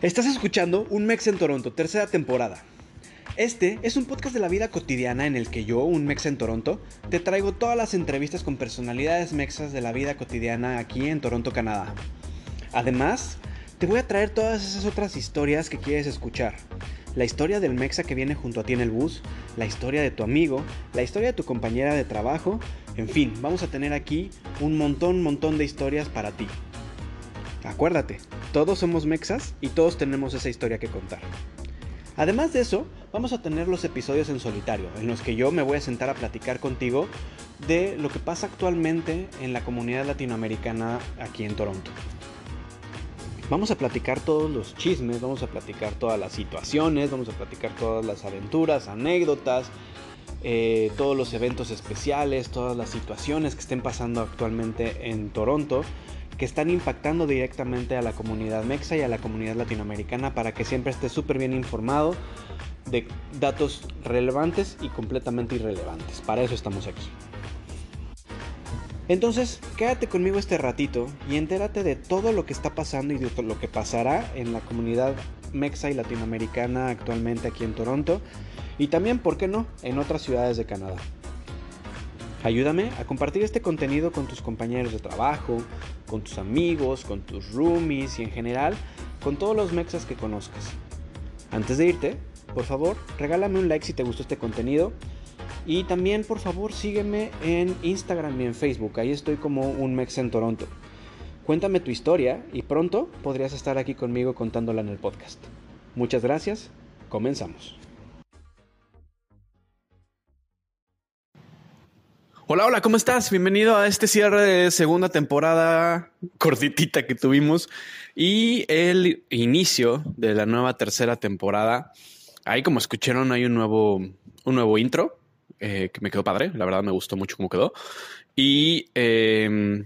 Estás escuchando Un Mex en Toronto, tercera temporada. Este es un podcast de la vida cotidiana en el que yo, un Mex en Toronto, te traigo todas las entrevistas con personalidades mexas de la vida cotidiana aquí en Toronto, Canadá. Además, te voy a traer todas esas otras historias que quieres escuchar. La historia del mexa que viene junto a ti en el bus, la historia de tu amigo, la historia de tu compañera de trabajo, en fin, vamos a tener aquí un montón, montón de historias para ti. Acuérdate, todos somos mexas y todos tenemos esa historia que contar. Además de eso, vamos a tener los episodios en solitario, en los que yo me voy a sentar a platicar contigo de lo que pasa actualmente en la comunidad latinoamericana aquí en Toronto. Vamos a platicar todos los chismes, vamos a platicar todas las situaciones, vamos a platicar todas las aventuras, anécdotas, eh, todos los eventos especiales, todas las situaciones que estén pasando actualmente en Toronto que están impactando directamente a la comunidad mexa y a la comunidad latinoamericana para que siempre esté súper bien informado de datos relevantes y completamente irrelevantes. Para eso estamos aquí. Entonces, quédate conmigo este ratito y entérate de todo lo que está pasando y de lo que pasará en la comunidad mexa y latinoamericana actualmente aquí en Toronto y también, ¿por qué no?, en otras ciudades de Canadá. Ayúdame a compartir este contenido con tus compañeros de trabajo, con tus amigos, con tus roomies y en general con todos los mexas que conozcas. Antes de irte, por favor, regálame un like si te gustó este contenido y también por favor sígueme en Instagram y en Facebook, ahí estoy como un mex en Toronto. Cuéntame tu historia y pronto podrías estar aquí conmigo contándola en el podcast. Muchas gracias, comenzamos. Hola, hola, ¿cómo estás? Bienvenido a este cierre de segunda temporada cortitita que tuvimos y el inicio de la nueva tercera temporada. Ahí como escucharon hay un nuevo, un nuevo intro eh, que me quedó padre, la verdad me gustó mucho cómo quedó. Y, y,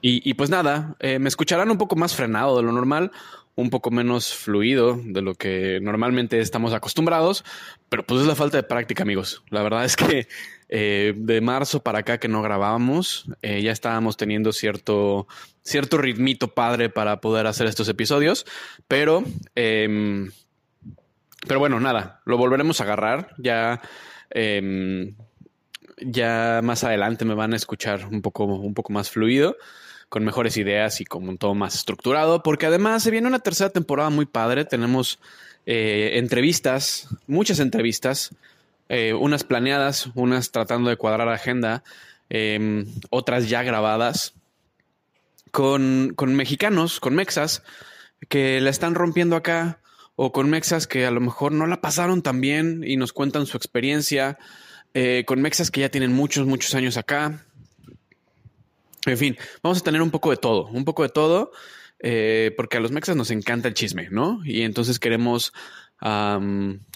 y, pues nada, eh, me escucharán un poco más frenado de lo normal, un poco menos fluido de lo que normalmente estamos acostumbrados, pero pues es la falta de práctica, amigos. La verdad es que eh, de marzo para acá que no grabábamos, eh, ya estábamos teniendo cierto, cierto ritmito padre para poder hacer estos episodios, pero, eh, pero bueno, nada, lo volveremos a agarrar. Ya, em, ya más adelante me van a escuchar un poco, un poco más fluido con mejores ideas y con todo más estructurado, porque además se viene una tercera temporada muy padre. Tenemos eh, entrevistas, muchas entrevistas, eh, unas planeadas, unas tratando de cuadrar agenda, eh, otras ya grabadas, con, con mexicanos, con mexas, que la están rompiendo acá, o con mexas que a lo mejor no la pasaron tan bien y nos cuentan su experiencia, eh, con mexas que ya tienen muchos, muchos años acá, en fin, vamos a tener un poco de todo, un poco de todo, eh, porque a los mexas nos encanta el chisme, ¿no? Y entonces queremos,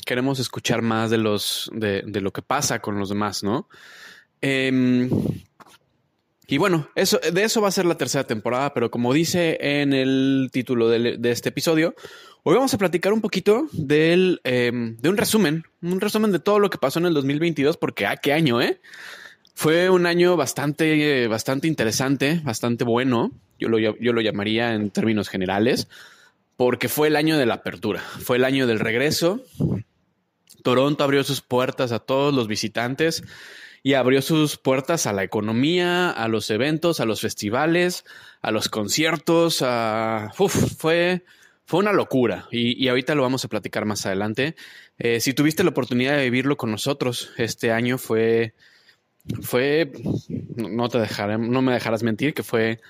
queremos escuchar más de los, de, lo que pasa con los demás, ¿no? Eh, y bueno, eso, de eso va a ser la tercera temporada, pero como dice en el título de, este episodio, hoy vamos a platicar un poquito del, eh, de un resumen, un resumen de todo lo que pasó en el 2022, porque, ah, qué año, ¿eh? Fue un año bastante, bastante interesante, bastante bueno. Yo lo, yo lo llamaría en términos generales, porque fue el año de la apertura, fue el año del regreso. Toronto abrió sus puertas a todos los visitantes y abrió sus puertas a la economía, a los eventos, a los festivales, a los conciertos. Fue, fue una locura y, y, ahorita lo vamos a platicar más adelante. Eh, si tuviste la oportunidad de vivirlo con nosotros, este año fue fue, no te dejaré, no me dejarás mentir que fue,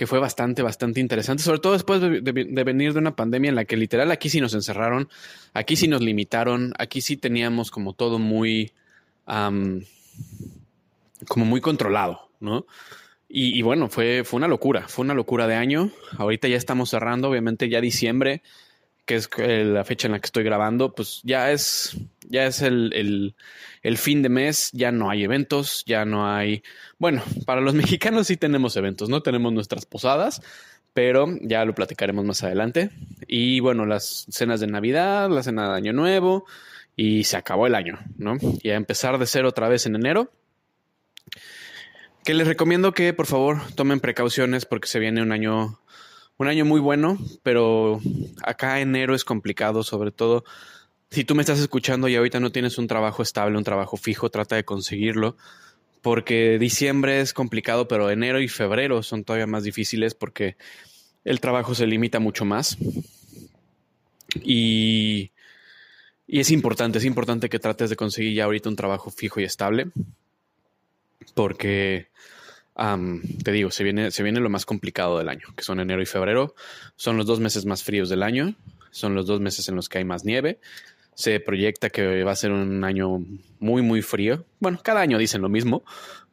que fue bastante, bastante interesante, sobre todo después de, venir de una pandemia en la que literal aquí sí nos encerraron, aquí sí nos limitaron, aquí sí teníamos como todo muy, como muy controlado, ¿no? Y, y, bueno, fue, fue una locura, fue una locura de año. Ahorita ya estamos cerrando, obviamente ya diciembre, que es la fecha en la que estoy grabando, pues ya es, ya es el, el, el, fin de mes, ya no hay eventos, ya no hay, bueno, para los mexicanos sí tenemos eventos, ¿no? Tenemos nuestras posadas, pero ya lo platicaremos más adelante. Y bueno, las cenas de Navidad, la cena de Año Nuevo, y se acabó el año, ¿no? Y a empezar de cero otra vez en enero. Que les recomiendo que por favor tomen precauciones porque se viene un año un año muy bueno, pero acá enero es complicado, sobre todo si tú me estás escuchando y ahorita no tienes un trabajo estable, un trabajo fijo, trata de conseguirlo, porque diciembre es complicado, pero enero y febrero son todavía más difíciles porque el trabajo se limita mucho más. Y, y es importante, es importante que trates de conseguir ya ahorita un trabajo fijo y estable, porque te digo, se viene, se viene lo más complicado del año, que son enero y febrero. Son los dos meses más fríos del año, son los dos meses en los que hay más nieve. Se proyecta que va a ser un año muy, muy frío. Bueno, cada año dicen lo mismo,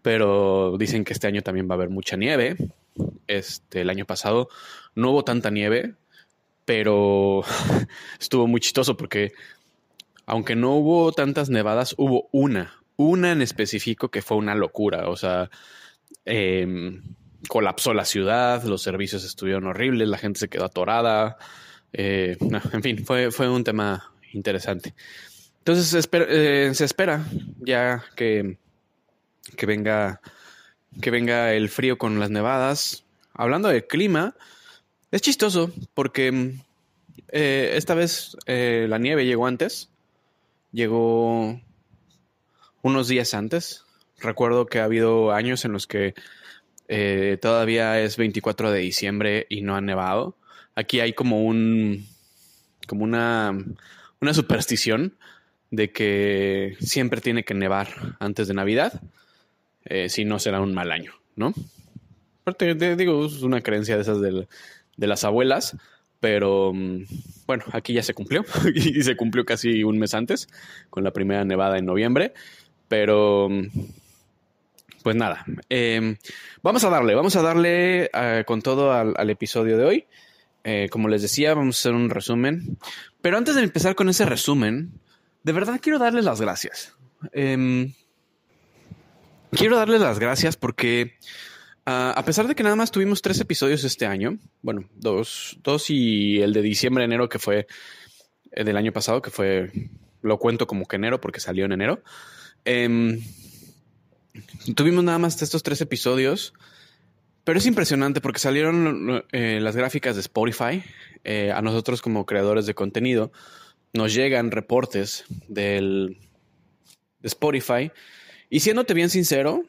pero dicen que este año también va a haber mucha nieve. Este, el año pasado no hubo tanta nieve, pero estuvo muy chistoso porque aunque no hubo tantas nevadas, hubo una, una en específico que fue una locura. O sea, Em, colapsó la ciudad, los servicios estuvieron horribles, la gente se quedó atorada. Eh, en fin, fue, fue un tema interesante. Entonces eh, se espera ya que, que, venga, que venga el frío con las nevadas. Hablando del clima, es chistoso porque eh, esta vez la nieve llegó antes, llegó unos días antes, Recuerdo que ha habido años en los que eh, todavía es 24 de diciembre y no ha nevado. Aquí hay como un, como una, una superstición de que siempre tiene que nevar antes de Navidad, eh, si no será un mal año, ¿no? Te, digo, es una creencia de esas de, de las abuelas, pero mm, bueno, aquí ya se cumplió y se cumplió casi un mes antes con la primera nevada en noviembre, pero mm, pues nada, em, vamos a darle, vamos a darle eh, con todo al, episodio de hoy. Eh, como les decía, vamos a hacer un resumen. Pero antes de empezar con ese resumen, de verdad quiero darles las gracias. Em, quiero darles las gracias porque ah, a pesar de que nada más tuvimos tres episodios este año, bueno, dos, dos y el de diciembre, enero, que fue eh, del año pasado, que fue, lo cuento como que enero porque salió en enero. Tuvimos nada más estos tres episodios, pero es impresionante porque salieron eh, las gráficas de Spotify. Eh, a nosotros como creadores de contenido nos llegan reportes del, de Spotify. Y siéndote bien sincero,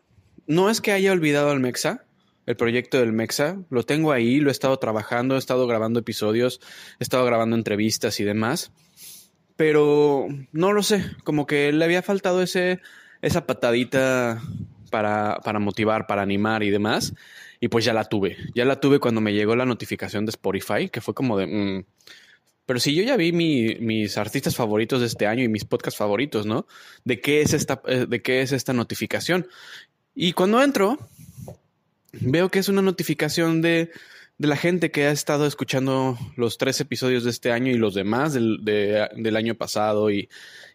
no es que haya olvidado al Mexa, el proyecto del Mexa. Lo tengo ahí, lo he estado trabajando, he estado grabando episodios, he estado grabando entrevistas y demás. Pero no lo sé, como que le había faltado ese esa patadita para, para motivar, para animar y demás. Y pues ya la tuve. Ya la tuve cuando me llegó la notificación de Spotify, que fue como de... Mm, pero si yo ya vi mis artistas favoritos de este año y mis podcasts favoritos, ¿no? ¿De qué es esta, eh, de qué es esta notificación? Y cuando entro, veo que es una notificación de, de, la gente que ha estado escuchando los tres episodios de este año y los demás del, del año pasado y,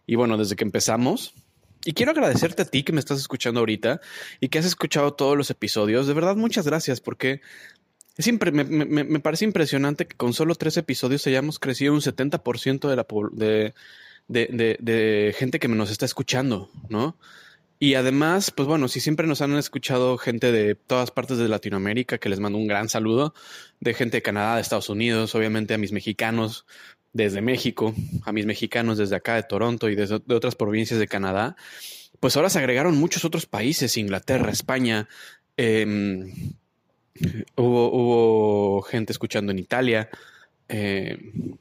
y bueno, desde que empezamos. Y quiero agradecerte a ti que me estás escuchando ahorita y que has escuchado todos los episodios. De verdad, muchas gracias porque siempre me, me, parece impresionante que con solo tres episodios hayamos crecido un 70% de, la, de, de, de, gente que nos está escuchando, ¿no? Y además, pues bueno, si siempre nos han escuchado gente de todas partes de Latinoamérica, que les mando un gran saludo, de gente de Canadá, de Estados Unidos, obviamente a mis mexicanos, desde México, a mis mexicanos desde acá de Toronto y desde de otras provincias de Canadá, pues ahora se agregaron muchos otros países, Inglaterra, España, em, hubo, hubo, gente escuchando en Italia, em,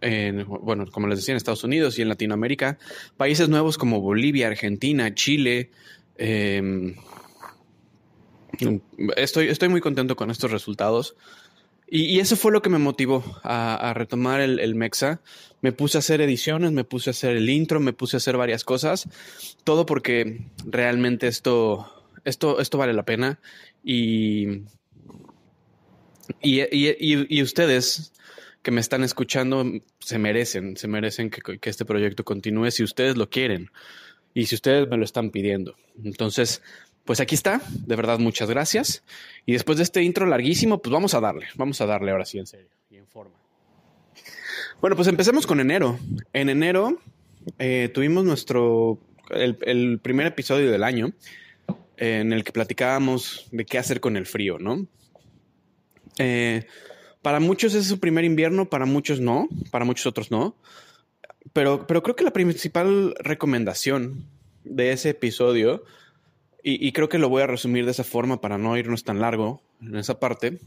en, bueno, como les decía, en Estados Unidos y en Latinoamérica, países nuevos como Bolivia, Argentina, Chile. Em, estoy, estoy muy contento con estos resultados. Y, eso fue lo que me motivó a, retomar el, Mexa. Me puse a hacer ediciones, me puse a hacer el intro, me puse a hacer varias cosas. Todo porque realmente esto, esto, esto vale la pena. Y, y, ustedes que me están escuchando se merecen, se merecen que, que este proyecto continúe si ustedes lo quieren y si ustedes me lo están pidiendo. Entonces, pues aquí está, de verdad muchas gracias. Y después de este intro larguísimo, pues vamos a darle, vamos a darle ahora sí en serio y en forma. Bueno, pues empecemos con enero. En enero eh, tuvimos nuestro, el, primer episodio del año en el que platicábamos de qué hacer con el frío, ¿no? Eh, Para muchos es su primer invierno, para muchos no, para muchos otros no. Pero, pero creo que la principal recomendación de ese episodio, y, creo que lo voy a resumir de esa forma para no irnos tan largo en esa parte,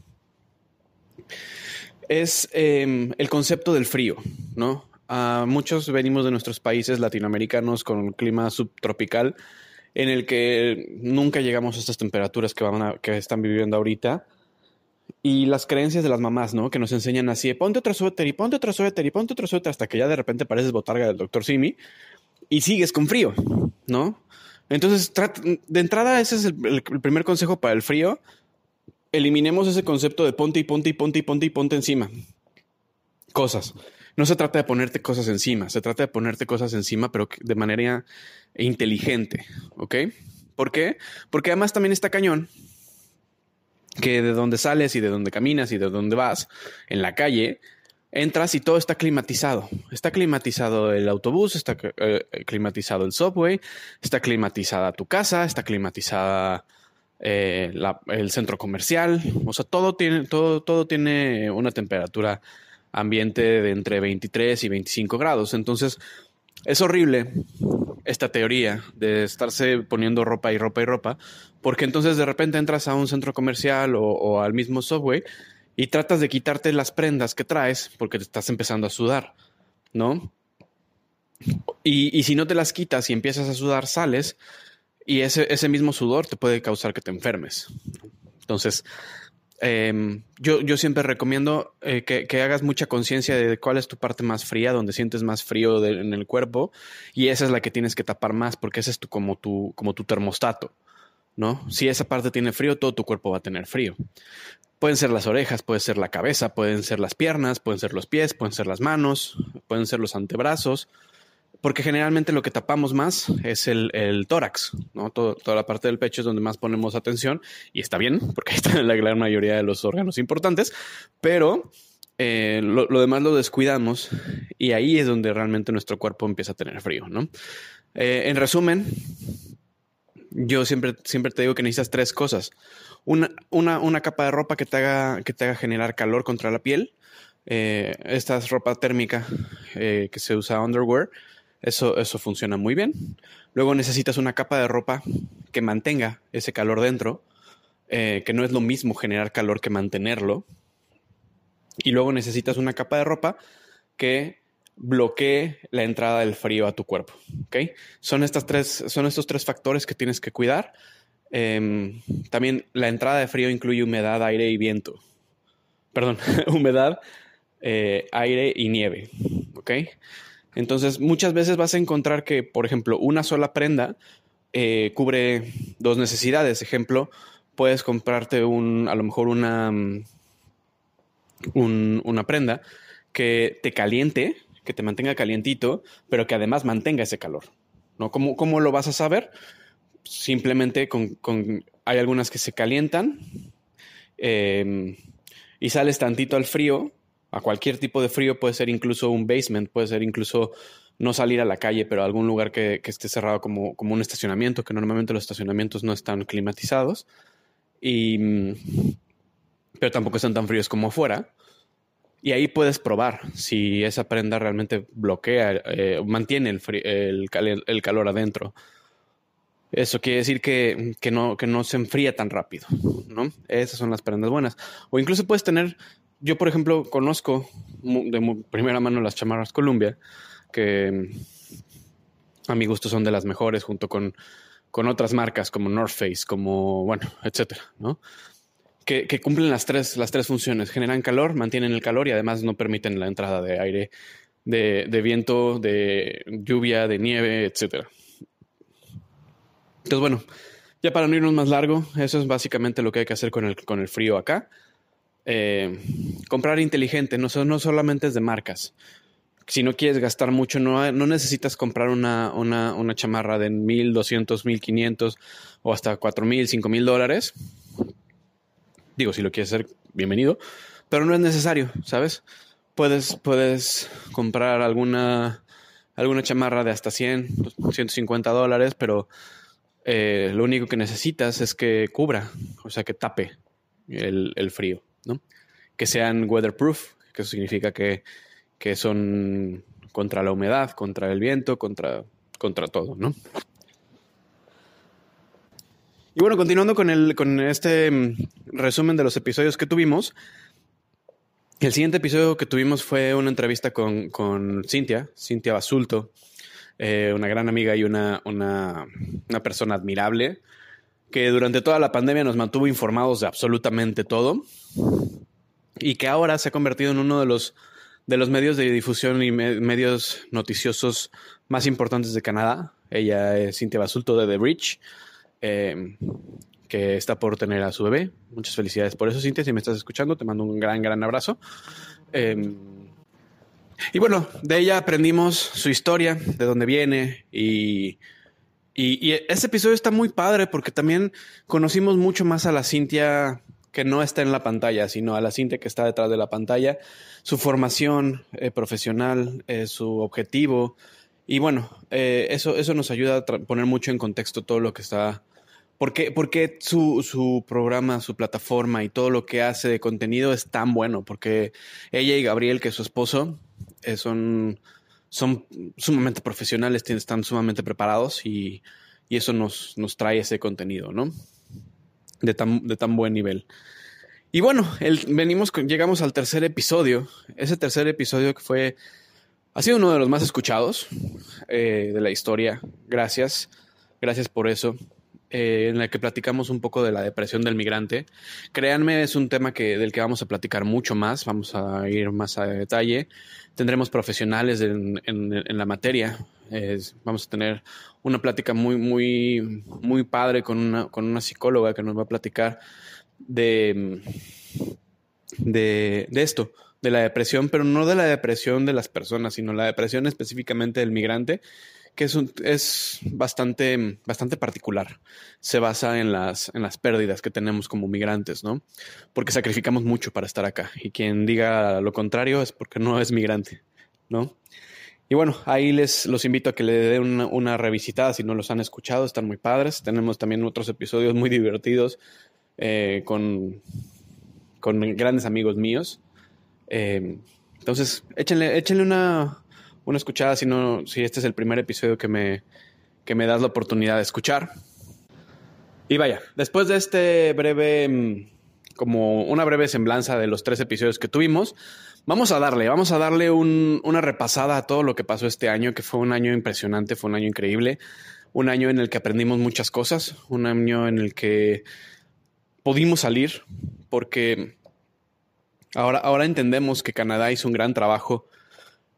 es em, el concepto del frío, ¿no? muchos venimos de nuestros países latinoamericanos con un clima subtropical en el que nunca llegamos a estas temperaturas que, van a, que están viviendo ahorita. Y las creencias de las mamás, ¿no? Que nos enseñan así, ponte otro suéter y ponte otro suéter y ponte otro suéter hasta que ya de repente pareces botarga del doctor Simi y sigues con frío, ¿no? Entonces, de entrada, ese es el, primer consejo para el frío. Eliminemos ese concepto de ponte y ponte y ponte y ponte y ponte encima. Cosas. No se trata de ponerte cosas encima, se trata de ponerte cosas encima, pero de manera inteligente, ¿ok? ¿Por qué? Porque además también está cañón que de donde sales y de donde caminas y de donde vas en la calle, entras y todo está climatizado. Está climatizado el autobús, está eh, climatizado el subway, está climatizada tu casa, está climatizada eh, el centro comercial. O sea, todo tiene, todo, todo tiene una temperatura ambiente de entre 23 y 25 grados. Entonces, es horrible esta teoría de estarse poniendo ropa y ropa y ropa, porque entonces de repente entras a un centro comercial o, al mismo subway y tratas de quitarte las prendas que traes porque te estás empezando a sudar, ¿no? Y, y, si no te las quitas y empiezas a sudar, sales y ese, ese mismo sudor te puede causar que te enfermes. Entonces, Em, yo, yo, siempre recomiendo eh, que, hagas mucha conciencia de cuál es tu parte más fría, donde sientes más frío en el cuerpo, y esa es la que tienes que tapar más, porque ese es tu, como, tu, como tu termostato, ¿no? Si esa parte tiene frío, todo tu cuerpo va a tener frío. Pueden ser las orejas, puede ser la cabeza, pueden ser las piernas, pueden ser los pies, pueden ser las manos, pueden ser los antebrazos, porque generalmente lo que tapamos más es el, tórax, ¿no? toda la parte del pecho es donde más ponemos atención y está bien, porque ahí está la gran mayoría de los órganos importantes, pero eh, lo, demás lo descuidamos y ahí es donde realmente nuestro cuerpo empieza a tener frío, ¿no? Eh, en resumen, yo siempre, siempre te digo que necesitas tres cosas. Una, una, capa de ropa que te, haga, que te haga generar calor contra la piel. Eh, esta es ropa térmica que se usa underwear eso, eso funciona muy bien. Luego necesitas una capa de ropa que mantenga ese calor dentro, eh, que no es lo mismo generar calor que mantenerlo. Y luego necesitas una capa de ropa que bloquee la entrada del frío a tu cuerpo. ¿okay? Son, estas tres, son estos tres factores que tienes que cuidar. Em, también la entrada de frío incluye humedad, aire y viento. Perdón, humedad, eh, aire y nieve. ¿ok? Entonces, muchas veces vas a encontrar que, por ejemplo, una sola prenda eh, cubre dos necesidades. Ejemplo, puedes comprarte un, a lo mejor una, mm, una prenda que te caliente, que te mantenga calientito, pero que además mantenga ese calor. ¿no? ¿Cómo, cómo lo vas a saber? Simplemente con, hay algunas que se calientan em, y sales tantito al frío a cualquier tipo de frío, puede ser incluso un basement, puede ser incluso no salir a la calle, pero algún lugar que, esté cerrado como, como, un estacionamiento, que normalmente los estacionamientos no están climatizados, y, pero tampoco están tan fríos como afuera. Y ahí puedes probar si esa prenda realmente bloquea, eh, mantiene el, el, calor adentro. Eso quiere decir que, que, no, que no se enfría tan rápido, ¿no? Esas son las prendas buenas. O incluso puedes tener yo, por ejemplo, conozco de primera mano las chamarras Columbia, que a mi gusto son de las mejores, junto con, con otras marcas como North Face, como, bueno, etcétera, ¿no? Que, cumplen las tres, las tres funciones. Generan calor, mantienen el calor y además no permiten la entrada de aire, de, de viento, de lluvia, de nieve, etcétera. Entonces, bueno, ya para no irnos más largo, eso es básicamente lo que hay que hacer con el, con el frío acá. Eh, comprar inteligente, no, no solamente es de marcas. Si no quieres gastar mucho, no, no necesitas comprar una, una, una chamarra de mil, doscientos, mil quinientos o hasta cuatro mil, cinco mil dólares. Digo, si lo quieres hacer, bienvenido, pero no es necesario, ¿sabes? Puedes, puedes comprar alguna, alguna chamarra de hasta 100, 150 dólares, pero eh, lo único que necesitas es que cubra, o sea, que tape el, el frío. que sean weatherproof, que eso significa que, que son contra la humedad, contra el viento, contra, contra todo, ¿no? Y bueno, continuando con, el, con este mm, resumen de los episodios que tuvimos, el siguiente episodio que tuvimos fue una entrevista con, con Cintia, Cintia Basulto, eh, una gran amiga y una, una, una, persona admirable, que durante toda la pandemia nos mantuvo informados de absolutamente todo y que ahora se ha convertido en uno de los, de los medios de difusión y medios noticiosos más importantes de Canadá. Ella es Cintia Basulto de The Bridge. Eh, que está por tener a su bebé. Muchas felicidades por eso, Cintia. Si me estás escuchando, te mando un gran, gran abrazo. Em, y bueno, de ella aprendimos su historia, de dónde viene y, y, este episodio está muy padre porque también conocimos mucho más a la Cintia que no está en la pantalla, sino a la Cintia que está detrás de la pantalla, su formación eh, profesional, eh, su objetivo. Y bueno, eh, eso, eso nos ayuda a poner mucho en contexto todo lo que está porque, porque su, su, programa, su plataforma y todo lo que hace de contenido es tan bueno, porque ella y Gabriel, que es su esposo, eh, son, son sumamente profesionales, están sumamente preparados y, y eso nos, nos, trae ese contenido, ¿no? De tan, de tan buen nivel. Y bueno, venimos, llegamos al tercer episodio. Ese tercer episodio que fue, ha sido uno de los más escuchados eh, de la historia. Gracias, gracias por eso. Eh, en la que platicamos un poco de la depresión del migrante. Créanme, es un tema que, del que vamos a platicar mucho más, vamos a ir más a detalle. Tendremos profesionales en, en, la materia. vamos a tener una plática muy, muy, muy padre con una, con una psicóloga que nos va a platicar de, de, de esto, de la depresión, pero no de la depresión de las personas, sino la depresión específicamente del migrante que es, es bastante, bastante particular. Se basa en las, en las pérdidas que tenemos como migrantes, ¿no? Porque sacrificamos mucho para estar acá. Y quien diga lo contrario es porque no es migrante, ¿no? Y bueno, ahí les los invito a que le den una, revisitada si no los han escuchado, están muy padres. Tenemos también otros episodios muy divertidos eh, con, con grandes amigos míos. Eh, entonces, échenle, échenle una, una escuchada si no, si este es el primer episodio que me, que me das la oportunidad de escuchar. Y vaya, después de este breve, mm, como una breve semblanza de los tres episodios que tuvimos, vamos a darle, vamos a darle una repasada a todo lo que pasó este año, que fue un año impresionante, fue un año increíble, un año en el que aprendimos muchas cosas, un año en el que pudimos salir, porque ahora, ahora entendemos que Canadá hizo un gran trabajo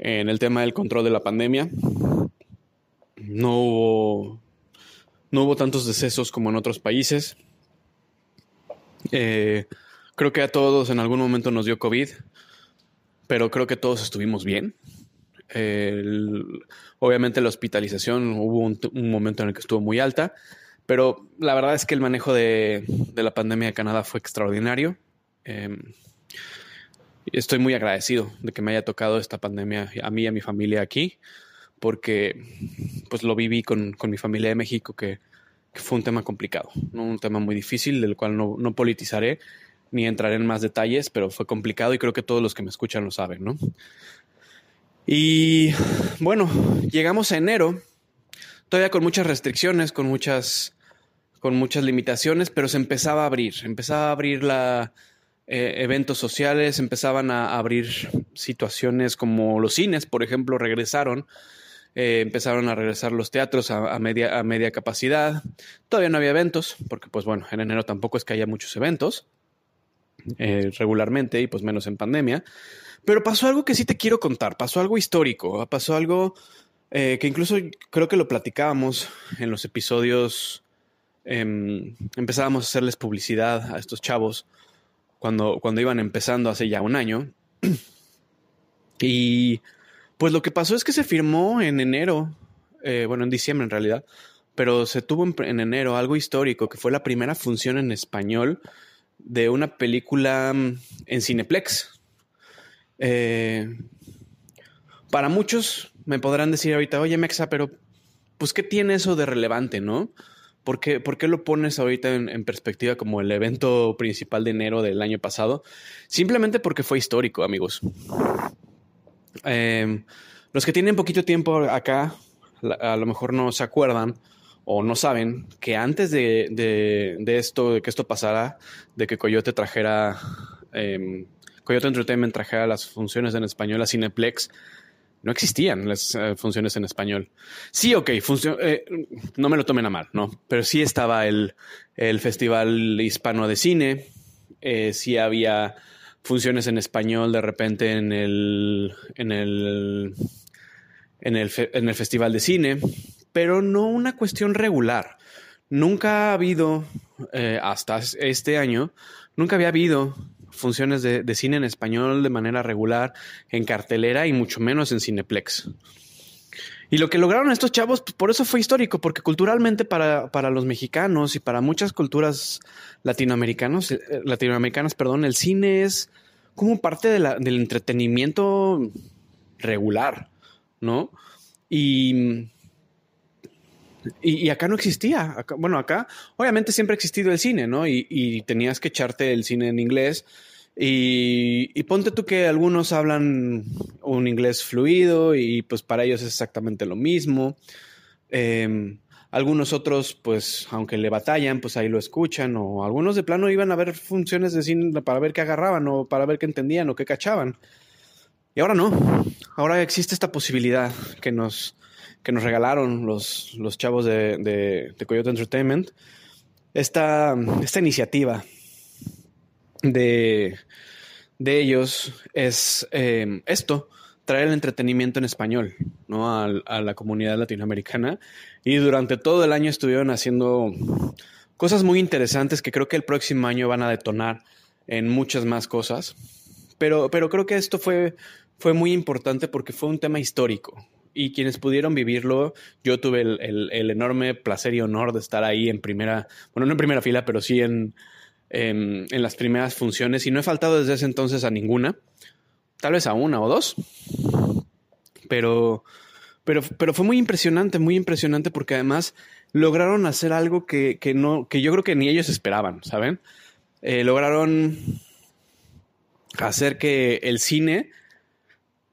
en el tema del control de la pandemia. No hubo, no hubo tantos decesos como en otros países. Eh, creo que a todos en algún momento nos dio COVID, pero creo que todos estuvimos bien. obviamente la hospitalización hubo un, momento en el que estuvo muy alta, pero la verdad es que el manejo de, la pandemia de Canadá fue extraordinario. Em, estoy muy agradecido de que me haya tocado esta pandemia a mí y a mi familia aquí, porque pues lo viví con, mi familia de México, que, fue un tema complicado, ¿no? un tema muy difícil, del cual no, politizaré ni entraré en más detalles, pero fue complicado y creo que todos los que me escuchan lo saben, ¿no? Y bueno, llegamos a enero, todavía con muchas restricciones, con muchas, con muchas limitaciones, pero se empezaba a abrir, empezaba a abrir la, eh, eventos sociales, empezaban a abrir situaciones como los cines, por ejemplo, regresaron. Eh, empezaron a regresar los teatros a, media, a media capacidad. Todavía no había eventos, porque pues bueno, en enero tampoco es que haya muchos eventos eh, regularmente y pues menos en pandemia. Pero pasó algo que sí te quiero contar, pasó algo histórico, pasó algo que incluso creo que lo platicábamos en los episodios, em, empezábamos a hacerles publicidad a estos chavos cuando, cuando iban empezando hace ya un año. Y pues lo que pasó es que se firmó en enero, eh, bueno, en diciembre en realidad, pero se tuvo en, enero algo histórico, que fue la primera función en español de una película mm, en Cineplex. Eh, para muchos me podrán decir ahorita, oye Mexa, pero pues ¿qué tiene eso de relevante, no? ¿Por qué, por qué lo pones ahorita en, perspectiva como el evento principal de enero del año pasado? Simplemente porque fue histórico, amigos. Em, los que tienen poquito tiempo acá, a lo mejor no se acuerdan o no saben que antes de, de, esto, de que esto pasara, de que Coyote trajera, eh, Coyote Entertainment trajera las funciones en español a Cineplex, no existían las eh, funciones en español. Sí, ok, eh, no me lo tomen a mal, ¿no? Pero sí estaba el, el Festival Hispano de Cine, eh, sí había funciones en español de repente en el, en el, en el, en el Festival de Cine, pero no una cuestión regular. Nunca ha habido, hasta este año, nunca había habido funciones de, cine en español de manera regular en cartelera y mucho menos en Cineplex. Y lo que lograron estos chavos, pues, por eso fue histórico, porque culturalmente para, los mexicanos y para muchas culturas latinoamericanos, eh, latinoamericanas, perdón, el cine es como parte del entretenimiento regular, ¿no? Y, y, acá no existía. bueno, acá obviamente siempre ha existido el cine, ¿no? Y, tenías que echarte el cine en inglés. Y, ponte tú que algunos hablan un inglés fluido y pues para ellos es exactamente lo mismo. Em, algunos otros, pues, aunque le batallan, pues ahí lo escuchan. O algunos de plano iban a ver funciones de cine para ver qué agarraban o para ver qué entendían o qué cachaban. Y ahora no. Ahora existe esta posibilidad que nos, que nos regalaron los, los chavos de, de, Coyote Entertainment, esta, esta iniciativa de, de ellos es eh, esto, traer el entretenimiento en español ¿no? a, a, la comunidad latinoamericana. Y durante todo el año estuvieron haciendo cosas muy interesantes que creo que el próximo año van a detonar en muchas más cosas. Pero, pero creo que esto fue, fue muy importante porque fue un tema histórico y quienes pudieron vivirlo, yo tuve el, enorme placer y honor de estar ahí en primera, bueno, no en primera fila, pero sí en, en, las primeras funciones y no he faltado desde ese entonces a ninguna, tal vez a una o dos, pero, pero, pero fue muy impresionante, muy impresionante porque además lograron hacer algo que, no, que yo creo que ni ellos esperaban, ¿saben? Eh, lograron hacer que el cine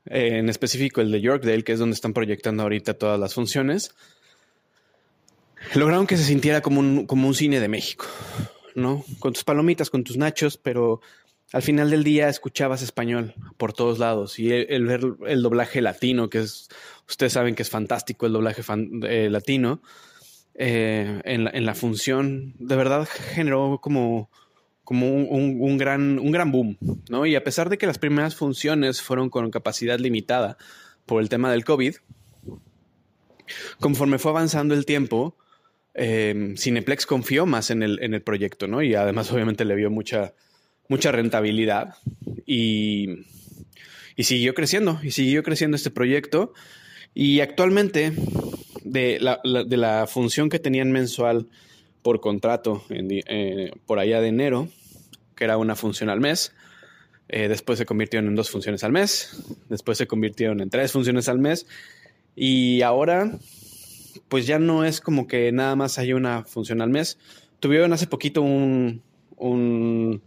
en específico el de Yorkdale, que es donde están proyectando ahorita todas las funciones, lograron que se sintiera como un, como un cine de México, ¿no? Con tus palomitas, con tus nachos, pero al final del día escuchabas español por todos lados y el, ver el doblaje latino, que es, ustedes saben que es fantástico el doblaje eh, latino, eh, en, en la función, de verdad generó como como un, gran, un gran boom, ¿no? Y a pesar de que las primeras funciones fueron con capacidad limitada por el tema del COVID, conforme fue avanzando el tiempo, eh, Cineplex confió más en el, en el proyecto, ¿no? Y además obviamente le vio mucha, mucha rentabilidad y, y siguió creciendo, y siguió creciendo este proyecto. Y actualmente, de la, de la función que tenían mensual por contrato eh, por allá de enero, que era una función al mes. Eh, después se convirtieron en dos funciones al mes. Después se convirtieron en tres funciones al mes. Y ahora, pues ya no es como que nada más hay una función al mes. Tuvieron hace poquito un, un,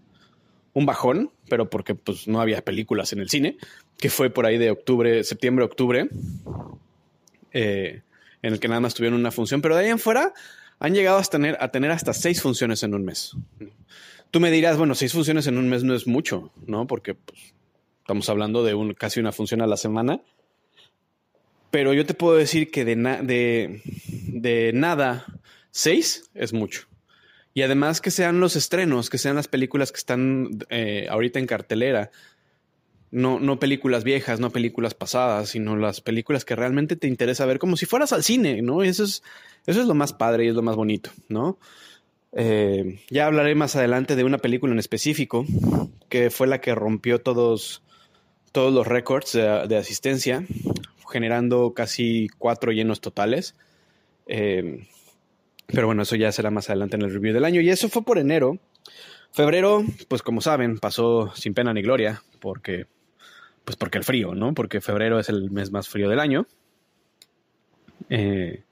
bajón, pero porque pues no había películas en el cine, que fue por ahí de octubre, septiembre, octubre, eh, en el que nada más tuvieron una función. Pero de ahí en fuera han llegado a tener, a tener hasta seis funciones en un mes. Tú me dirás, bueno, seis funciones en un mes no es mucho, ¿no? Porque pues, estamos hablando de un, casi una función a la semana. Pero yo te puedo decir que de, nada, seis es mucho. Y además que sean los estrenos, que sean las películas que están eh, ahorita en cartelera. No, no películas viejas, no películas pasadas, sino las películas que realmente te interesa ver como si fueras al cine, ¿no? eso es, eso es lo más padre y es lo más bonito, ¿no? Eh, ya hablaré más adelante de una película en específico que fue la que rompió todos, todos los récords de, asistencia, generando casi cuatro llenos totales. Eh, pero bueno, eso ya será más adelante en el review del año. Y eso fue por enero. Febrero, pues como saben, pasó sin pena ni gloria, porque, pues porque el frío, ¿no? Porque febrero es el mes más frío del año. Eh,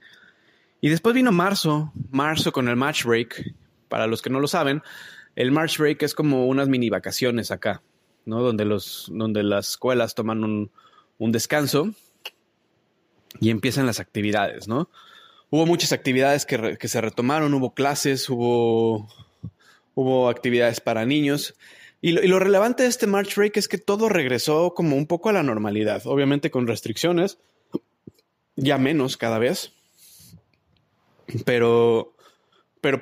Y después vino marzo, marzo con el March Break. Para los que no lo saben, el March Break es como unas mini vacaciones acá, ¿no? Donde, los, donde las escuelas toman un, descanso y empiezan las actividades, ¿no? Hubo muchas actividades que, que, se retomaron, hubo clases, hubo, hubo actividades para niños. Y lo, y lo, relevante de este March Break es que todo regresó como un poco a la normalidad, obviamente con restricciones, ya menos cada vez, pero, pero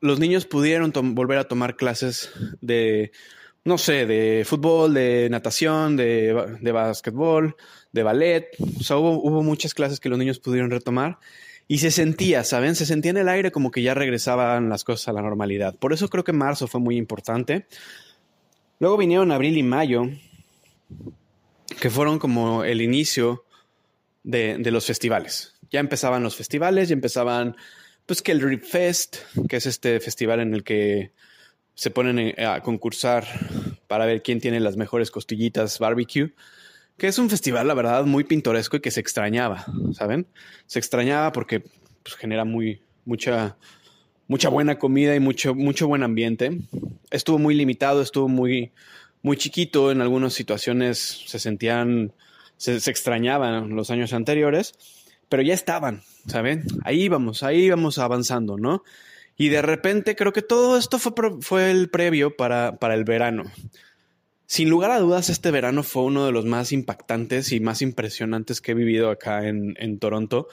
los niños pudieron volver a tomar clases de, no sé, de fútbol, de natación, de, de básquetbol, de ballet. O sea, hubo, muchas clases que los niños pudieron retomar y se sentía, ¿saben? Se sentía en el aire como que ya regresaban las cosas a la normalidad. Por eso creo que marzo fue muy importante. Luego vinieron abril y mayo, que fueron como el inicio de, de los festivales ya empezaban los festivales, ya empezaban, pues que el Rip Fest, que es este festival en el que se ponen a concursar para ver quién tiene las mejores costillitas barbecue, que es un festival, la verdad, muy pintoresco y que se extrañaba, ¿saben? Se extrañaba porque pues, genera muy, mucha, mucha buena comida y mucho, mucho buen ambiente. Estuvo muy limitado, estuvo muy, muy chiquito, en algunas situaciones se sentían, se, se extrañaban los años anteriores pero ya estaban, ¿saben? Ahí vamos, ahí vamos avanzando, ¿no? Y de repente creo que todo esto fue, fue el previo para, para el verano. Sin lugar a dudas, este verano fue uno de los más impactantes y más impresionantes que he vivido acá en, en Toronto,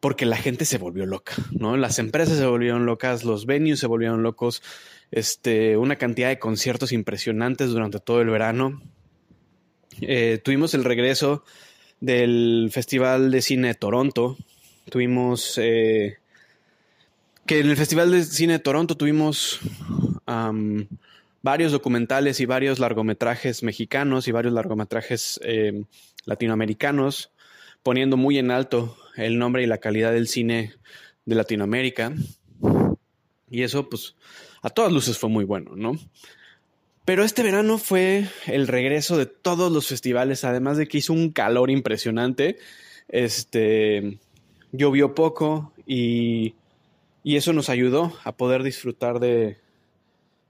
porque la gente se volvió loca, ¿no? Las empresas se volvieron locas, los venues se volvieron locos, este, una cantidad de conciertos impresionantes durante todo el verano. Eh, tuvimos el regreso del Festival de Cine de Toronto. Tuvimos eh, que en el Festival de Cine de Toronto tuvimos um, varios documentales y varios largometrajes mexicanos y varios largometrajes eh, latinoamericanos, poniendo muy en alto el nombre y la calidad del cine de Latinoamérica. Y eso, pues, a todas luces fue muy bueno, ¿no? Pero este verano fue el regreso de todos los festivales, además de que hizo un calor impresionante. Este llovió poco y, y eso nos ayudó a poder disfrutar de,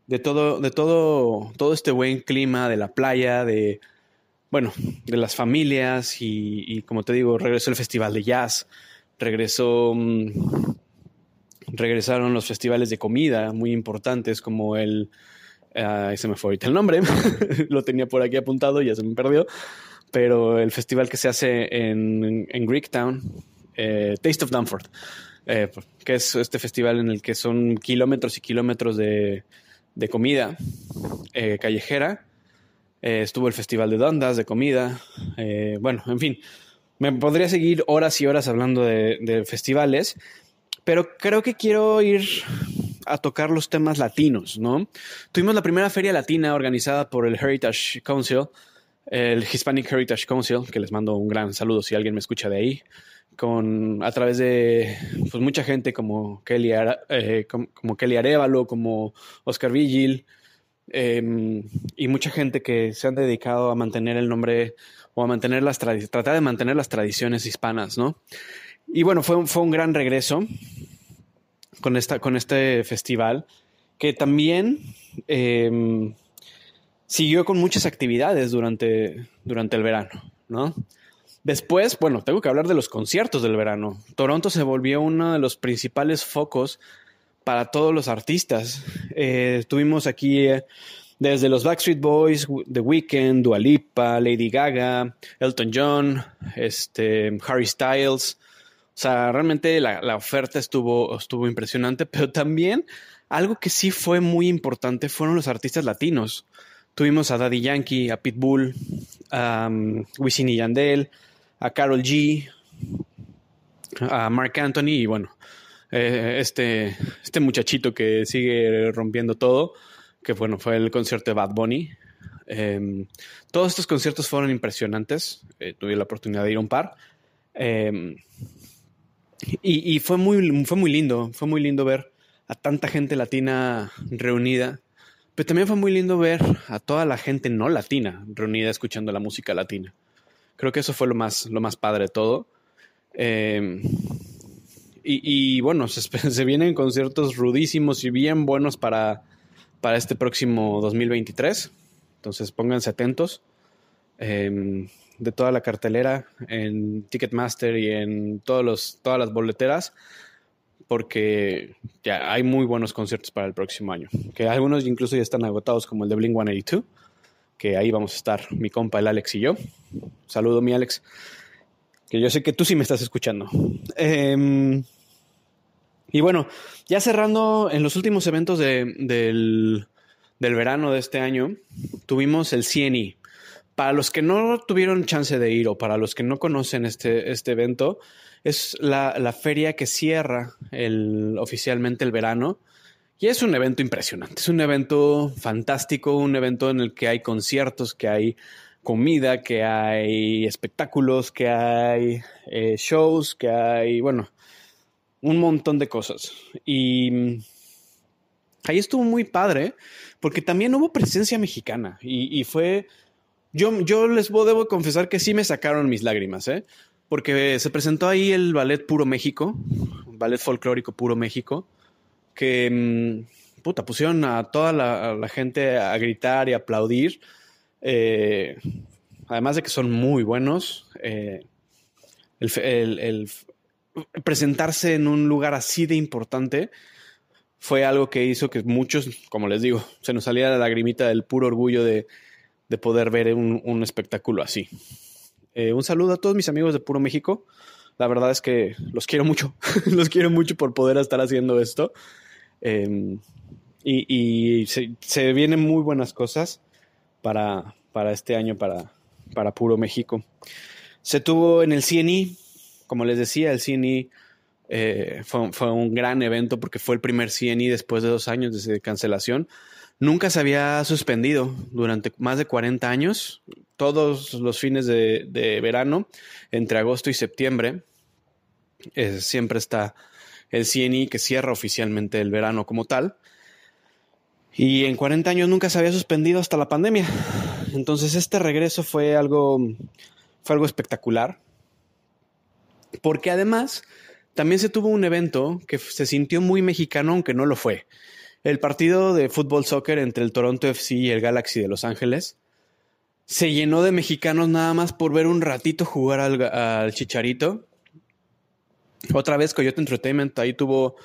de todo, de todo, todo este buen clima de la playa, de bueno, de las familias y, como te digo, regresó el festival de jazz, regresó mm, regresaron los festivales de comida muy importantes como el Uh, se me fue ahorita el nombre, lo tenía por aquí apuntado, ya se me perdió, pero el festival que se hace en, en Greektown, eh, Taste of Dunford, eh, que es este festival en el que son kilómetros y kilómetros de, de comida eh, callejera. Eh, estuvo el festival de Dundas de comida. Bueno, en fin, me podría seguir horas y horas hablando de, de festivales, pero creo que quiero ir a tocar los temas latinos, ¿no? Tuvimos la primera feria latina organizada por el Heritage Council, el Hispanic Heritage Council, que les mando un gran saludo si alguien me escucha de ahí, con a través de pues, mucha gente como Kelly, eh, como, Kelly Arevalo, como Oscar Vigil, eh, y mucha gente que se han dedicado a mantener el nombre o a mantener las tratar de mantener las tradiciones hispanas, ¿no? Y bueno, fue, fue un gran regreso con, esta, con este festival, que también eh, siguió con muchas actividades durante, durante el verano, ¿no? Después, bueno, tengo que hablar de los conciertos del verano. Toronto se volvió uno de los principales focos para todos los artistas. Eh, tuvimos aquí eh, desde los Backstreet Boys, The Weeknd, Dua Lipa, Lady Gaga, Elton John, este, Harry Styles, sea, realmente la, la, oferta estuvo, estuvo impresionante, pero también algo que sí fue muy importante fueron los artistas latinos. Tuvimos a Daddy Yankee, a Pitbull, a Wisin y Yandel, a Carol G, a Mark Anthony y bueno, eh, este, este muchachito que sigue rompiendo todo, que bueno, fue el concierto de Bad Bunny. Eh, todos estos conciertos fueron impresionantes. Eh, tuve la oportunidad de ir a un par. Y, y, fue, muy, fue muy lindo, fue muy lindo ver a tanta gente latina reunida, pero también fue muy lindo ver a toda la gente no latina reunida escuchando la música latina. Creo que eso fue lo más, lo más padre de todo. Eh, Y, bueno, se, vienen conciertos rudísimos y bien buenos para, para este próximo 2023. Entonces pónganse atentos. Em, de toda la cartelera en Ticketmaster y en todos los, todas las boleteras, porque ya hay muy buenos conciertos para el próximo año. Que algunos incluso ya están agotados, como el de Blink 182, que ahí vamos a estar mi compa, el Alex y yo. Saludo, mi Alex, que yo sé que tú sí me estás escuchando. Em, y bueno, ya cerrando en los últimos eventos del, del verano de este año, tuvimos el CNI para los que no tuvieron chance de ir o para los que no conocen este, este evento, es la, feria que cierra oficialmente el verano. Y es un evento impresionante, es un evento fantástico, un evento en el que hay conciertos, que hay comida, que hay espectáculos, que hay eh, shows, que hay, bueno, un montón de cosas. Y ahí estuvo muy padre, porque también hubo presencia mexicana y fue yo, yo les debo confesar que sí me sacaron mis lágrimas, ¿eh? Porque se presentó ahí el ballet Puro México, ballet folclórico Puro México, que, mm, puta, pusieron a toda la, gente a gritar y aplaudir. Eh, además de que son muy buenos, eh, el, presentarse en un lugar así de importante fue algo que hizo que muchos, como les digo, se nos saliera la lagrimita del puro orgullo de, de poder ver un, espectáculo así. Eh, un saludo a todos mis amigos de Puro México. La verdad es que los quiero mucho, los quiero mucho por poder estar haciendo esto. Em, y, se, vienen muy buenas cosas para, para este año, para, para Puro México. Se tuvo en el CNI, como les decía, el CNI eh, fue, fue, un gran evento porque fue el primer CNI después de dos años de cancelación nunca se había suspendido durante más de 40 años, todos los fines de, verano, entre agosto y septiembre. Eh, siempre está el CNI que cierra oficialmente el verano como tal. Y en 40 años nunca se había suspendido hasta la pandemia. Entonces este regreso fue algo, fue algo espectacular. Porque además también se tuvo un evento que se sintió muy mexicano, aunque no lo fue el partido de fútbol soccer entre el Toronto FC y el Galaxy de Los Ángeles se llenó de mexicanos nada más por ver un ratito jugar al, Chicharito. Otra vez Coyote Entertainment ahí tuvo,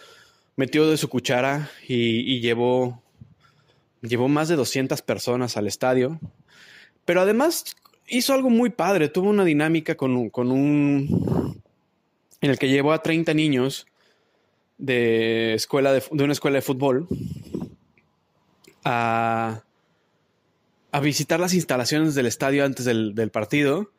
metió de su cuchara y, llevó, llevó más de 200 personas al estadio. Pero además hizo algo muy padre, tuvo una dinámica con, con un... en el que llevó a 30 niños de, escuela de, una escuela de fútbol a, a, visitar las instalaciones del estadio antes del, partido.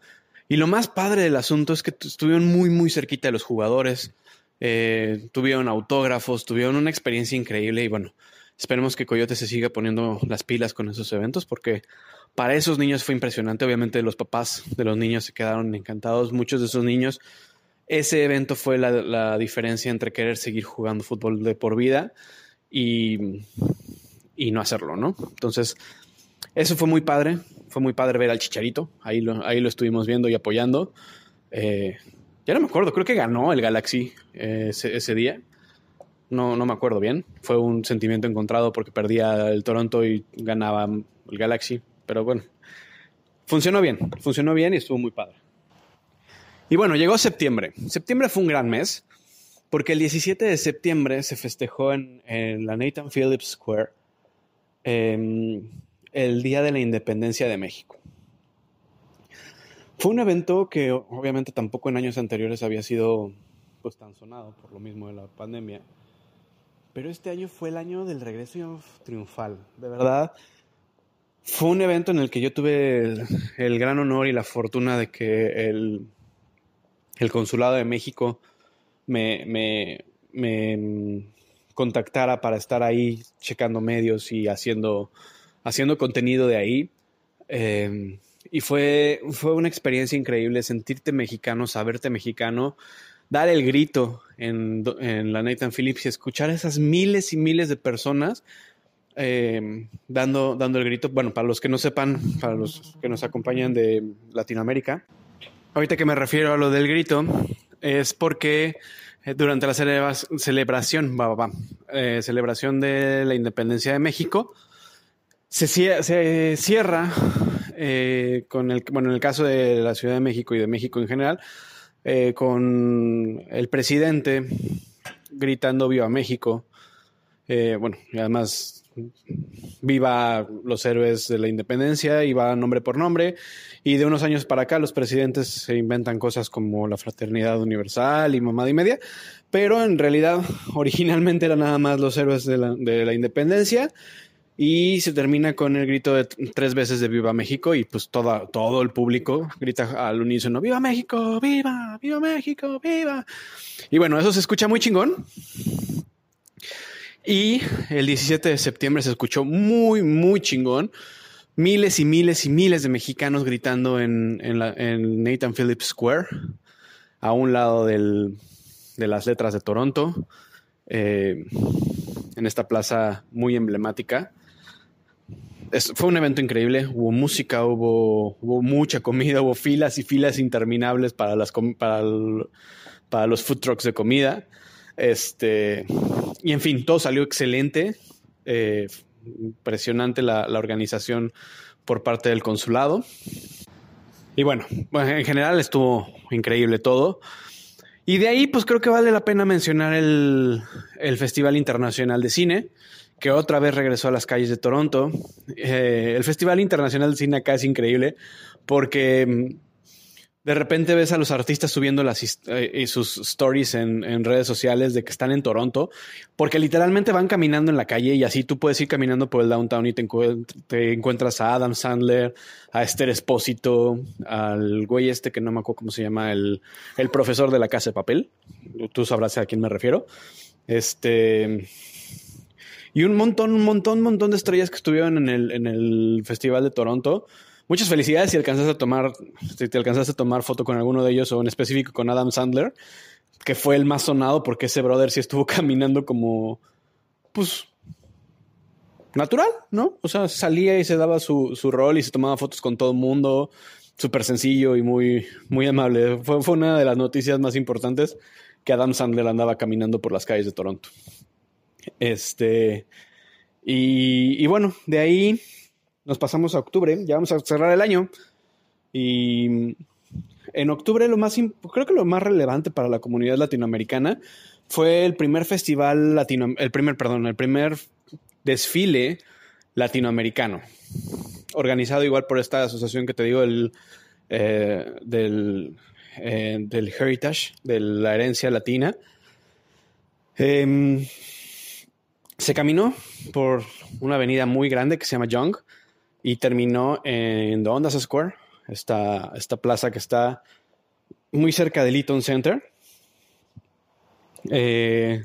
Y lo más padre del asunto es que estuvieron muy, muy cerquita de los jugadores. Eh, tuvieron autógrafos, tuvieron una experiencia increíble y bueno, esperemos que Coyote se siga poniendo las pilas con esos eventos porque para esos niños fue impresionante. Obviamente los papás de los niños se quedaron encantados. Muchos de esos niños ese evento fue la, diferencia entre querer seguir jugando fútbol de por vida y, no hacerlo, ¿no? Entonces, eso fue muy padre. Fue muy padre ver al Chicharito. Ahí lo, ahí lo estuvimos viendo y apoyando. Eh, ya no me acuerdo, creo que ganó el Galaxy eh, ese, día. No, no me acuerdo bien. Fue un sentimiento encontrado porque perdía el Toronto y ganaba el Galaxy. Pero bueno, funcionó bien. Funcionó bien y estuvo muy padre. Y bueno, llegó septiembre. Septiembre fue un gran mes porque el 17 de septiembre se festejó en, la Nathan Phillips Square em, el Día de la Independencia de México. Fue un evento que obviamente tampoco en años anteriores había sido pues tan sonado por lo mismo de la pandemia. Pero este año fue el año del regreso triunfal. De verdad, fue un evento en el que yo tuve el gran honor y la fortuna de que el el Consulado de México me, me, contactara para estar ahí checando medios y haciendo, haciendo contenido de ahí. Em, y fue, fue una experiencia increíble sentirte mexicano, saberte mexicano, dar el grito en, la Nathan Phillips y escuchar a esas miles y miles de personas em, dando, dando el grito. Bueno, para los que no sepan, para los que nos acompañan de Latinoamérica, Ahorita que me refiero a lo del grito, es porque eh, durante la celebración, eh, celebración de la independencia de México, se, cierra eh, con el, bueno, en el caso de la Ciudad de México y de México en general, con el presidente gritando Viva México. bueno, y además viva los héroes de la independencia y va nombre por nombre. Y de unos años para acá los presidentes se inventan cosas como la fraternidad universal y mamada y media, pero en realidad originalmente eran nada más los héroes de la, independencia y se termina con el grito de tres veces de Viva México y pues toda, todo el público grita al unísono, Viva México, viva, viva México, viva. Y bueno, eso se escucha muy chingón. Y el 17 de septiembre se escuchó muy, muy chingón. Miles y miles y miles de mexicanos gritando en, Nathan Phillips Square, a un lado de las letras de Toronto, eh, en esta plaza muy emblemática. fue un evento increíble, hubo música, hubo, hubo mucha comida, hubo filas y filas interminables para, las, para, para los food trucks de comida. Este, y en fin, todo salió excelente. Eh, impresionante la, organización por parte del consulado. Y bueno, en general estuvo increíble todo. Y de ahí, pues creo que vale la pena mencionar el, Festival Internacional de Cine, que otra vez regresó a las calles de Toronto. Eh, el Festival Internacional de Cine acá es increíble porque de repente ves a los artistas subiendo las, eh, sus stories en, redes sociales de que están en Toronto, porque literalmente van caminando en la calle y así tú puedes ir caminando por el downtown y te, encuentras a Adam Sandler, a Esther Espósito, al güey este que no me acuerdo cómo se llama, el, profesor de la casa de papel. Tú sabrás a quién me refiero. Este. Y un montón, un montón, un montón de estrellas que estuvieron en el, en el Festival de Toronto. Muchas felicidades si alcanzaste a tomar, si te alcanzaste a tomar foto con alguno de ellos o en específico con Adam Sandler, que fue el más sonado porque ese brother sí estuvo caminando como, pues, natural, ¿no? O sea, salía y se daba su, rol y se tomaba fotos con todo el mundo, súper sencillo y muy, muy amable. Fue, fue una de las noticias más importantes que Adam Sandler andaba caminando por las calles de Toronto. Este, y, y bueno, de ahí nos pasamos a octubre, ya vamos a cerrar el año. Y en octubre lo más, creo que lo más relevante para la comunidad latinoamericana fue el primer festival latino, el primer, perdón, el primer desfile latinoamericano, organizado igual por esta asociación que te digo, el, eh, del, eh, del Heritage, de la herencia latina. Em, se caminó por una avenida muy grande que se llama Young y terminó en The Ondas Square, esta, esta plaza que está muy cerca del Eaton Center. Eh,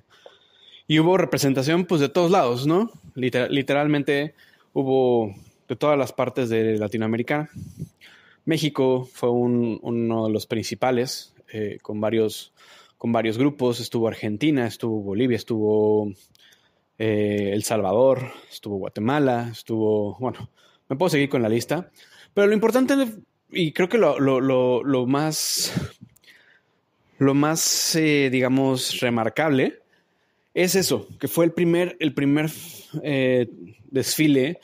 y hubo representación pues de todos lados, ¿no? literalmente hubo de todas las partes de Latinoamérica. México fue uno de los principales, eh, con, varios, con varios grupos. Estuvo Argentina, estuvo Bolivia, estuvo eh, El Salvador, estuvo Guatemala, estuvo, bueno, me puedo seguir con la lista. Pero lo importante, y creo que lo, más, lo más, eh, digamos, remarcable es eso, que fue el primer, el primer eh, desfile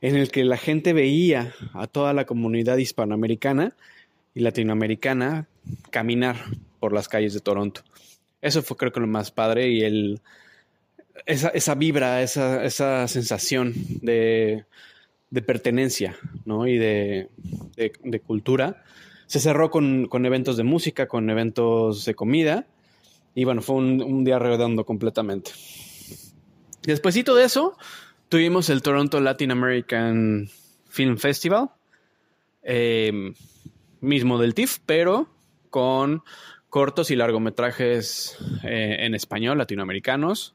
en el que la gente veía a toda la comunidad hispanoamericana y latinoamericana caminar por las calles de Toronto. Eso fue creo que lo más padre y el, esa, esa vibra, esa, esa sensación de de pertenencia ¿no? y de, cultura. Se cerró con, eventos de música, con eventos de comida. Y bueno, fue un, día redondo completamente. Despuésito de eso, tuvimos el Toronto Latin American Film Festival. Eh, mismo del TIFF, pero con cortos y largometrajes eh, en español latinoamericanos.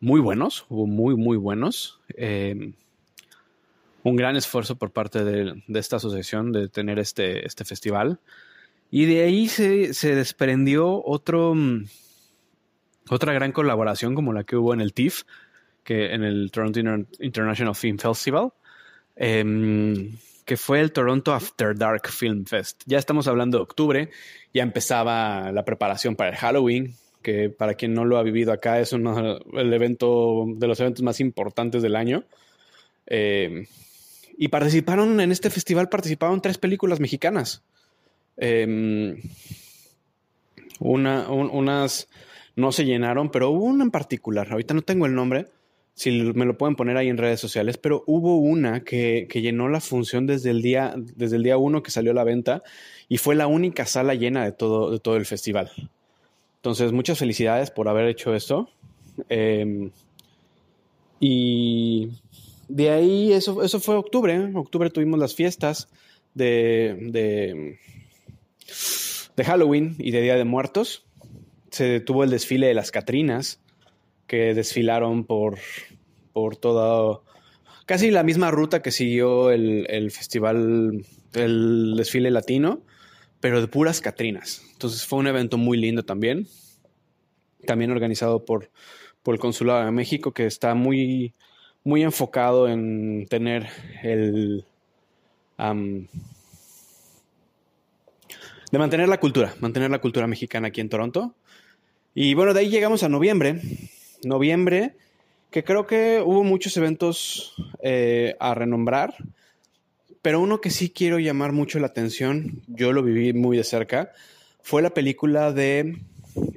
Muy buenos, hubo muy, muy buenos. Eh, un gran esfuerzo por parte de, esta asociación de tener este, este festival. Y de ahí se, desprendió otro, mm, otra gran colaboración como la que hubo en el TIFF, que en el Toronto International Film Festival, em, que fue el Toronto After Dark Film Fest. Ya estamos hablando de octubre, ya empezaba la preparación para el Halloween, que para quien no lo ha vivido acá es uno, el evento de los eventos más importantes del año. Eh, y participaron en este festival, participaron tres películas mexicanas. Em, una, unas no se llenaron, pero hubo una en particular. Ahorita no tengo el nombre, si me lo pueden poner ahí en redes sociales, pero hubo una que, llenó la función desde el día, desde el día uno que salió a la venta y fue la única sala llena de todo, de todo el festival. Entonces, muchas felicidades por haber hecho esto. Em, y de ahí, eso, eso fue octubre. En octubre tuvimos las fiestas de, de, de Halloween y de Día de Muertos. Se tuvo el desfile de las Catrinas que desfilaron por, por toda, casi la misma ruta que siguió el, festival, el desfile latino, pero de puras Catrinas. Entonces fue un evento muy lindo también, también organizado por, por el Consulado de México, que está muy, muy enfocado en tener el... de mantener la cultura, mantener la cultura mexicana aquí en Toronto. Y bueno, de ahí llegamos a noviembre, noviembre, que creo que hubo muchos eventos eh, a renombrar, pero uno que sí quiero llamar mucho la atención, yo lo viví muy de cerca, fue la película de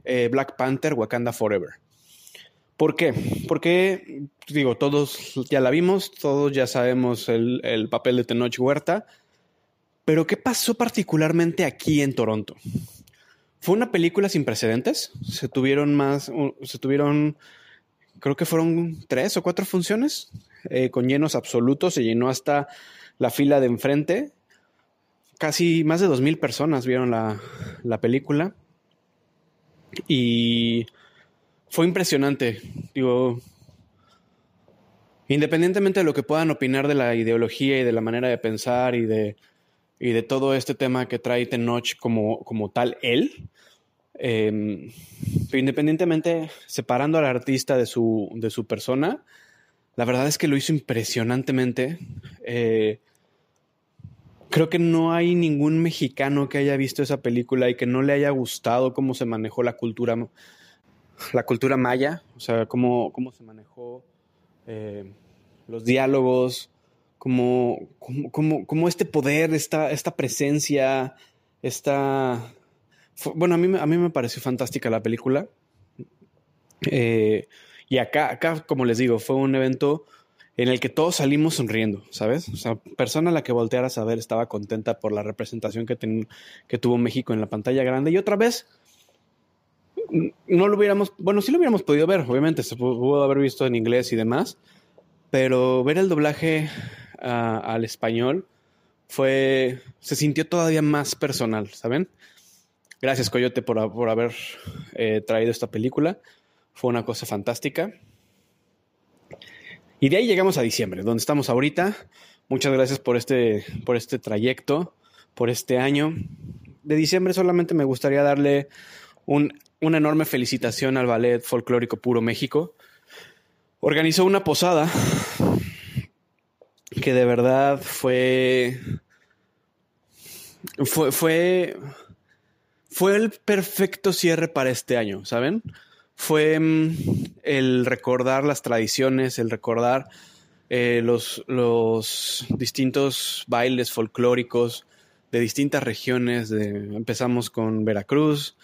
eh, Black Panther Wakanda Forever. ¿Por qué? Porque, digo, todos ya la vimos, todos ya sabemos el, el papel de Tenoch Huerta, pero ¿qué pasó particularmente aquí en Toronto? Fue una película sin precedentes. Se tuvieron más, se tuvieron, creo que fueron tres o cuatro funciones eh, con llenos absolutos. Se llenó hasta la fila de enfrente. Casi más de dos mil personas vieron la, la película. Y fue impresionante. Digo, independientemente de lo que puedan opinar de la ideología y de la manera de pensar y de, y de todo este tema que trae Tenoch como, como tal él, Em, pero independientemente, separando al artista de su, de su persona, la verdad es que lo hizo impresionantemente. Eh, creo que no hay ningún mexicano que haya visto esa película y que no le haya gustado cómo se manejó la cultura, la cultura maya, o sea, cómo, cómo se manejó eh, los diálogos, cómo, cómo, este poder, esta, esta presencia, esta bueno, a mí, a mí me pareció fantástica la película. Eh, y acá, acá, como les digo, fue un evento en el que todos salimos sonriendo, ¿sabes? O sea, persona a la que voltearas a ver estaba contenta por la representación que, que tuvo México en la pantalla grande. Y otra vez, no lo hubiéramos, bueno, sí lo hubiéramos podido ver, obviamente, se pudo haber visto en inglés y demás, pero ver el doblaje ah, al español fue, se sintió todavía más personal, ¿saben? Gracias, Coyote, por, haber eh, traído esta película. Fue una cosa fantástica. Y de ahí llegamos a diciembre, donde estamos ahorita. Muchas gracias por este, por este trayecto, por este año. De diciembre solamente me gustaría darle una enorme felicitación al Ballet Folclórico Puro México. Organizó una posada que de verdad fue, fue, fue fue el perfecto cierre para este año, ¿saben? Fue mm, el recordar las tradiciones, el recordar eh, los, los, distintos bailes folclóricos de distintas regiones. Empezamos con Veracruz,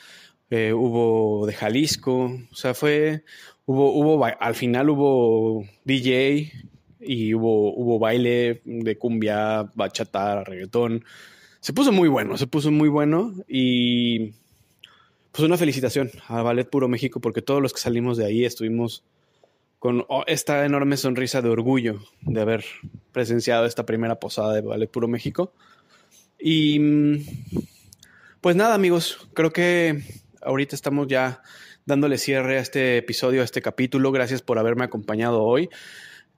eh, hubo de Jalisco, o sea, fue, hubo, hubo, al final hubo DJ y hubo, hubo baile de cumbia, bachata, reggaetón se puso muy bueno, se puso muy bueno y pues una felicitación a Ballet Puro México porque todos los que salimos de ahí estuvimos con oh, esta enorme sonrisa de orgullo de haber presenciado esta primera posada de Ballet Puro México. Y pues nada amigos, creo que ahorita estamos ya dándole cierre a este episodio, a este capítulo. Gracias por haberme acompañado hoy.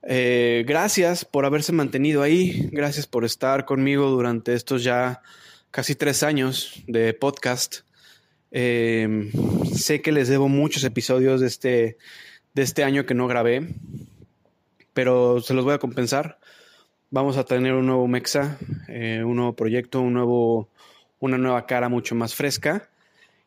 Eh, gracias por haberse mantenido ahí, gracias por estar conmigo durante estos ya casi tres años de podcast. Eh, sé que les debo muchos episodios de este, de este año que no grabé, pero se los voy a compensar. Vamos a tener un nuevo Mexa, eh, un nuevo proyecto, un nuevo, una nueva cara mucho más fresca.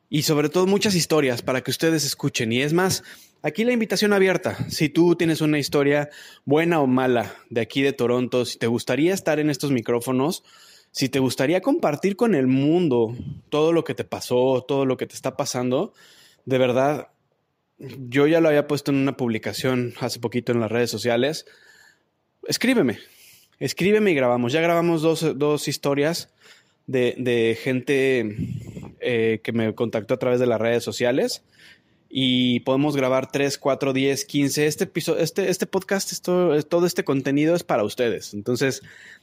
Y sobre todo muchas historias para que ustedes escuchen. Y es más, aquí la invitación abierta. Si tú tienes una historia buena o mala de aquí de Toronto, si te gustaría estar en estos micrófonos, si te gustaría compartir con el mundo todo lo que te pasó, todo lo que te está pasando, de verdad, yo ya lo había puesto en una publicación hace poquito en las redes sociales. Escríbeme, escríbeme y grabamos. Ya grabamos dos, historias de, gente eh, que me contactó a través de las redes sociales y podemos grabar 3, 4, 10, 15. Este, este, este podcast, esto, todo este contenido es para ustedes. Entonces,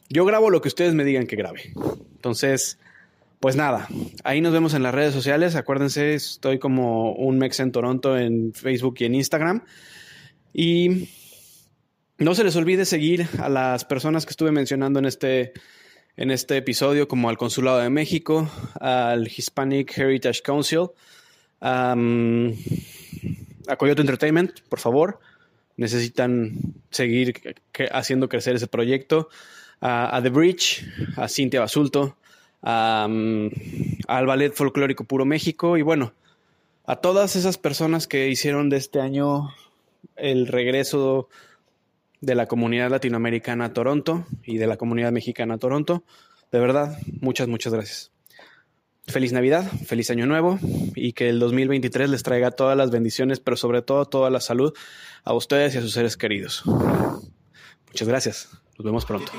yo grabo lo que ustedes me digan que grabe. Entonces, pues nada, ahí nos vemos en las redes sociales. Acuérdense, estoy como un Mex en Toronto en Facebook y en Instagram. Y no se les olvide seguir a las personas que estuve mencionando en este, en este episodio, como al Consulado de México, al Hispanic Heritage Council, a Coyote Entertainment, por favor. Necesitan seguir haciendo crecer ese proyecto. a The Bridge, a Cintia Basulto, al Ballet Folclórico Puro México y bueno, a todas esas personas que hicieron de este año el regreso de la comunidad latinoamericana Toronto y de la comunidad mexicana Toronto. De verdad, muchas, muchas gracias. Feliz Navidad, feliz Año Nuevo y que el 2023 les traiga todas las bendiciones, pero sobre todo toda la salud a ustedes y a sus seres queridos. Muchas gracias. Nos vemos pronto.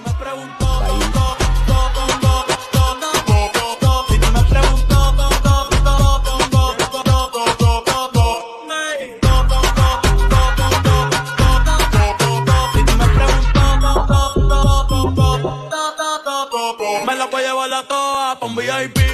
VIP.